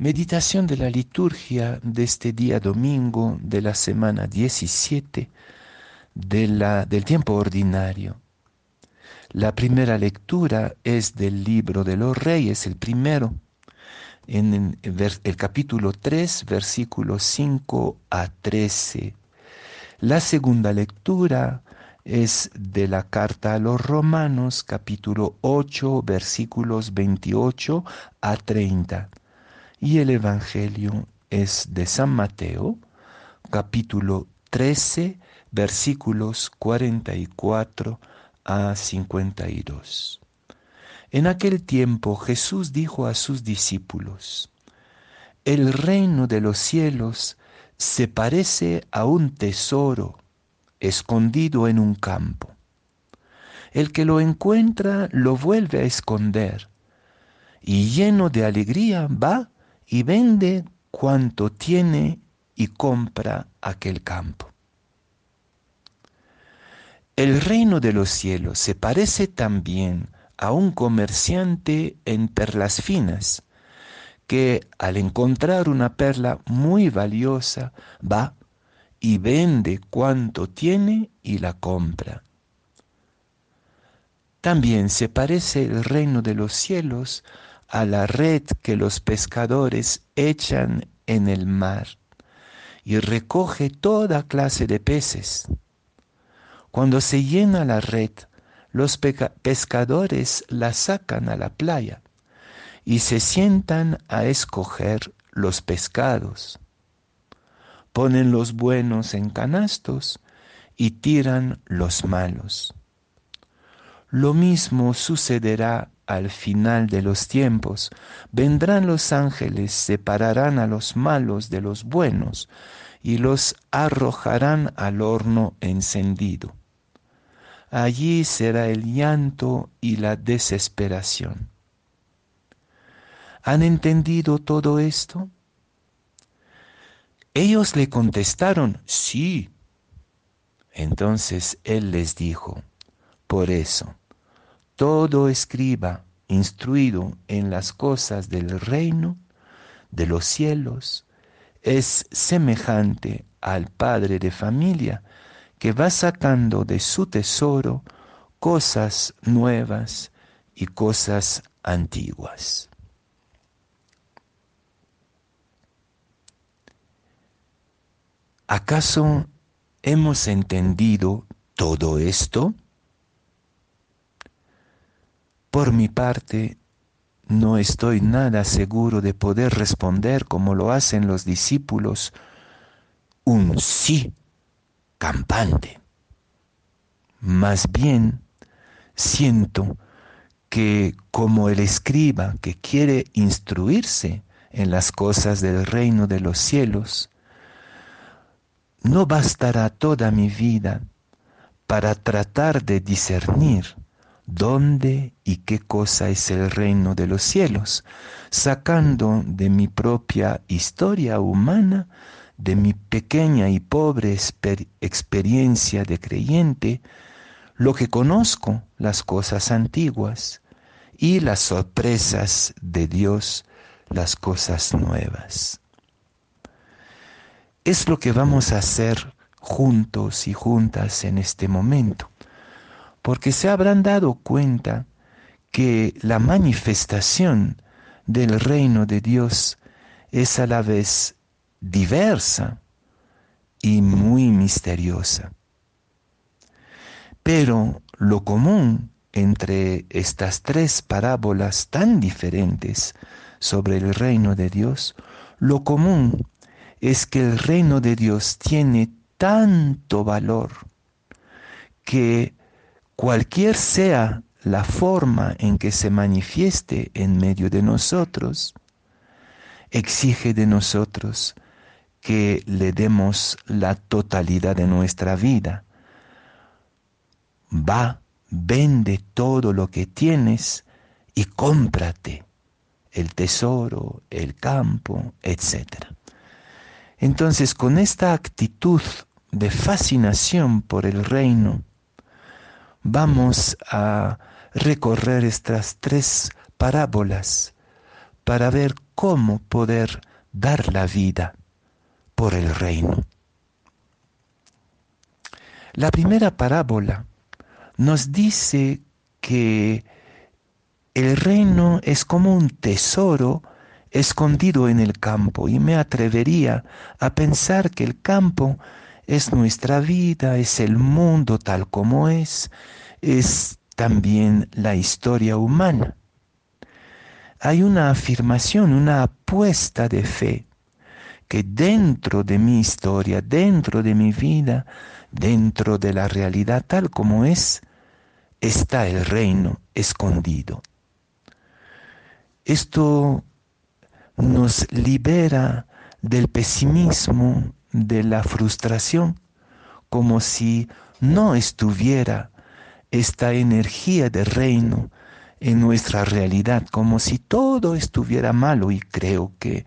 Meditación de la liturgia de este día domingo de la semana 17 de la, del tiempo ordinario. La primera lectura es del libro de los reyes, el primero, en el, capítulo 3, versículos 5 a 13. La segunda lectura es de la carta a los romanos, capítulo 8, versículos 28 a 30 y el Evangelio es de San Mateo, capítulo 13, versículos 44 a 52. En aquel tiempo Jesús dijo a sus discípulos, El reino de los cielos se parece a un tesoro escondido en un campo. El que lo encuentra lo vuelve a esconder y lleno de alegría va y vende cuanto tiene y compra aquel campo. El reino de los cielos se parece también a un comerciante en perlas finas, que al encontrar una perla muy valiosa va y vende cuanto tiene y la compra. También se parece el reino de los cielos a la red que los pescadores echan en el mar y recoge toda clase de peces. Cuando se llena la red, los pescadores la sacan a la playa y se sientan a escoger los pescados. Ponen los buenos en canastos y tiran los malos. Lo mismo sucederá al final de los tiempos. Vendrán los ángeles, separarán a los malos de los buenos y los arrojarán al horno encendido. Allí será el llanto y la desesperación. ¿Han entendido todo esto? Ellos le contestaron, sí. Entonces él les dijo, por eso, todo escriba instruido en las cosas del reino de los cielos es semejante al padre de familia que va sacando de su tesoro cosas nuevas y cosas antiguas. ¿Acaso hemos entendido todo esto? Por mi parte, no estoy nada seguro de poder responder como lo hacen los discípulos un sí campante. Más bien, siento que como el escriba que quiere instruirse en las cosas del reino de los cielos, no bastará toda mi vida para tratar de discernir dónde y qué cosa es el reino de los cielos, sacando de mi propia historia humana, de mi pequeña y pobre experiencia de creyente, lo que conozco, las cosas antiguas, y las sorpresas de Dios, las cosas nuevas. Es lo que vamos a hacer juntos y juntas en este momento porque se habrán dado cuenta que la manifestación del reino de Dios es a la vez diversa y muy misteriosa. Pero lo común entre estas tres parábolas tan diferentes sobre el reino de Dios, lo común es que el reino de Dios tiene tanto valor que cualquier sea la forma en que se manifieste en medio de nosotros, exige de nosotros que le demos la totalidad de nuestra vida. Va, vende todo lo que tienes y cómprate el tesoro, el campo, etc. Entonces, con esta actitud de fascinación por el reino, vamos a recorrer estas tres parábolas para ver cómo poder dar la vida por el reino. La primera parábola nos dice que el reino es como un tesoro escondido en el campo y me atrevería a pensar que el campo es nuestra vida, es el mundo tal como es, es también la historia humana. Hay una afirmación, una apuesta de fe que dentro de mi historia, dentro de mi vida, dentro de la realidad tal como es, está el reino escondido. Esto nos libera del pesimismo, de la frustración, como si no estuviera esta energía de reino en nuestra realidad, como si todo estuviera malo y creo que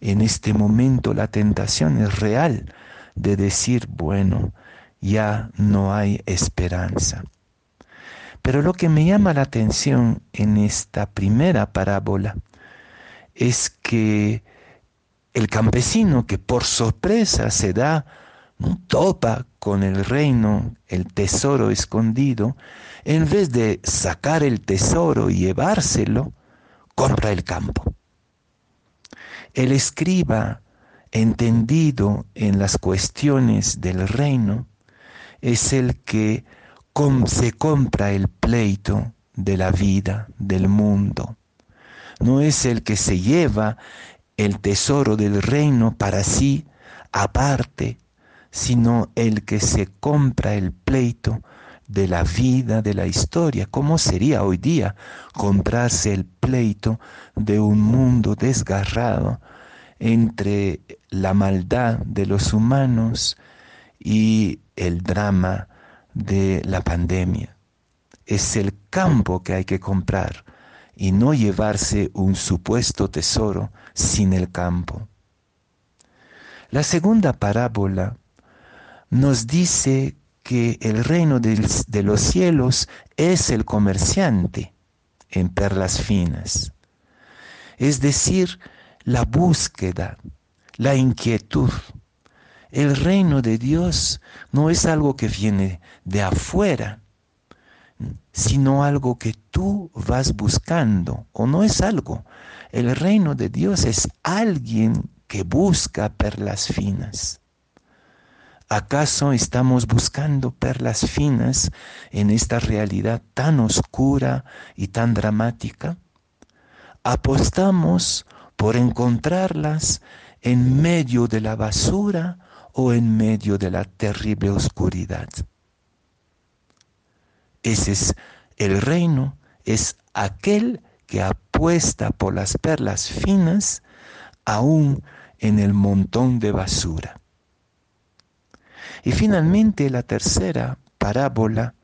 en este momento la tentación es real de decir, bueno, ya no hay esperanza. Pero lo que me llama la atención en esta primera parábola es que el campesino que por sorpresa se da, topa con el reino, el tesoro escondido, en vez de sacar el tesoro y llevárselo, compra el campo. El escriba, entendido en las cuestiones del reino, es el que se compra el pleito de la vida, del mundo. No es el que se lleva el tesoro del reino para sí aparte, sino el que se compra el pleito de la vida, de la historia. ¿Cómo sería hoy día comprarse el pleito de un mundo desgarrado entre la maldad de los humanos y el drama de la pandemia? Es el campo que hay que comprar y no llevarse un supuesto tesoro sin el campo. La segunda parábola nos dice que el reino de los cielos es el comerciante en perlas finas, es decir, la búsqueda, la inquietud. El reino de Dios no es algo que viene de afuera, sino algo que tú vas buscando, o no es algo. El reino de Dios es alguien que busca perlas finas. ¿Acaso estamos buscando perlas finas en esta realidad tan oscura y tan dramática? ¿Apostamos por encontrarlas en medio de la basura o en medio de la terrible oscuridad? Ese es el reino, es aquel que apuesta por las perlas finas aún en el montón de basura. Y finalmente la tercera parábola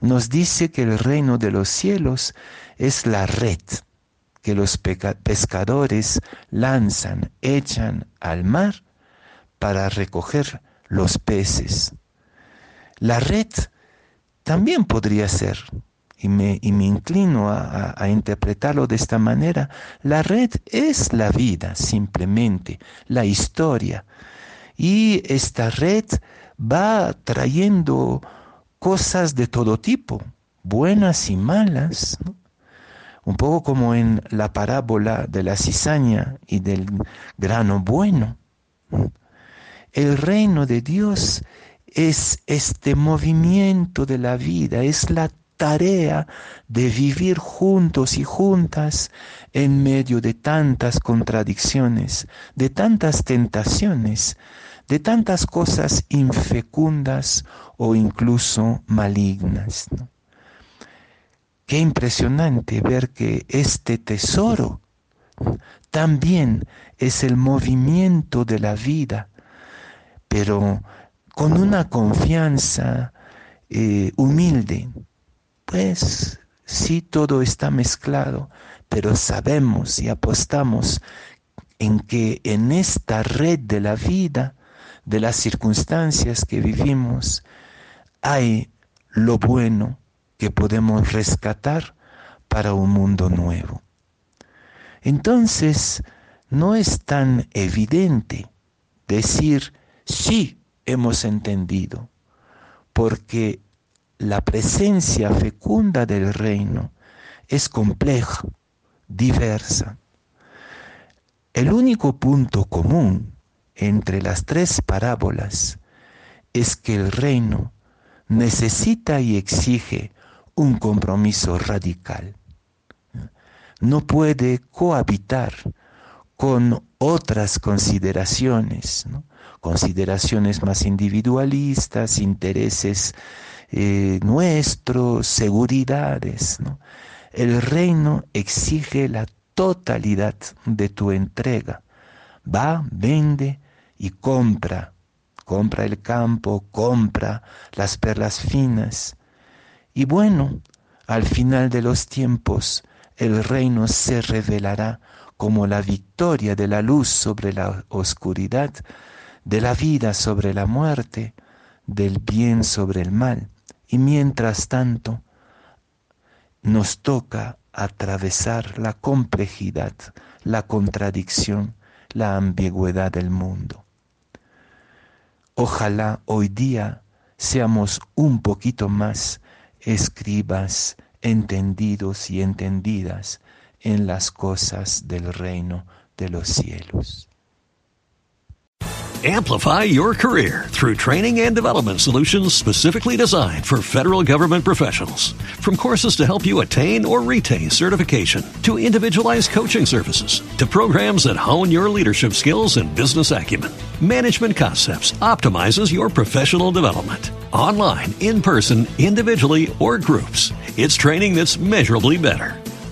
nos dice que el reino de los cielos es la red que los pescadores lanzan, echan al mar para recoger los peces. La red también podría ser, y me, inclino a interpretarlo de esta manera, la red es la vida simplemente, la historia. Y esta red va trayendo cosas de todo tipo, buenas y malas, un poco como en la parábola de la cizaña y del grano bueno. El reino de Dios es este movimiento de la vida, es la tarea de vivir juntos y juntas en medio de tantas contradicciones, de tantas tentaciones, de tantas cosas infecundas o incluso malignas. Qué impresionante ver que este tesoro también es el movimiento de la vida, pero con una confianza eh, humilde. Pues sí, todo está mezclado, pero sabemos y apostamos en que en esta red de la vida, de las circunstancias que vivimos, hay lo bueno que podemos rescatar para un mundo nuevo. Entonces, no es tan evidente decir sí hemos entendido, porque la presencia fecunda del reino es compleja, diversa. El único punto común entre las tres parábolas es que el reino necesita y exige un compromiso radical. No puede cohabitar con otras consideraciones, consideraciones más individualistas, intereses eh, nuestros, seguridades. El reino exige la totalidad de tu entrega. Va, vende y compra. Compra el campo, compra las perlas finas. Y bueno, al final de los tiempos, el reino se revelará como la victoria de la luz sobre la oscuridad, de la vida sobre la muerte, del bien sobre el mal. Y mientras tanto, nos toca atravesar la complejidad, la contradicción, la ambigüedad del mundo. Ojalá hoy día seamos un poquito más escribas, entendidos y entendidas en las cosas del reino de los cielos. Amplify your career through training and development solutions specifically designed for federal government professionals. From courses to help you attain or retain certification, to individualized coaching services, to programs that hone your leadership skills and business acumen, Management Concepts optimizes your professional development. Online, in person, individually, or groups, it's training that's measurably better.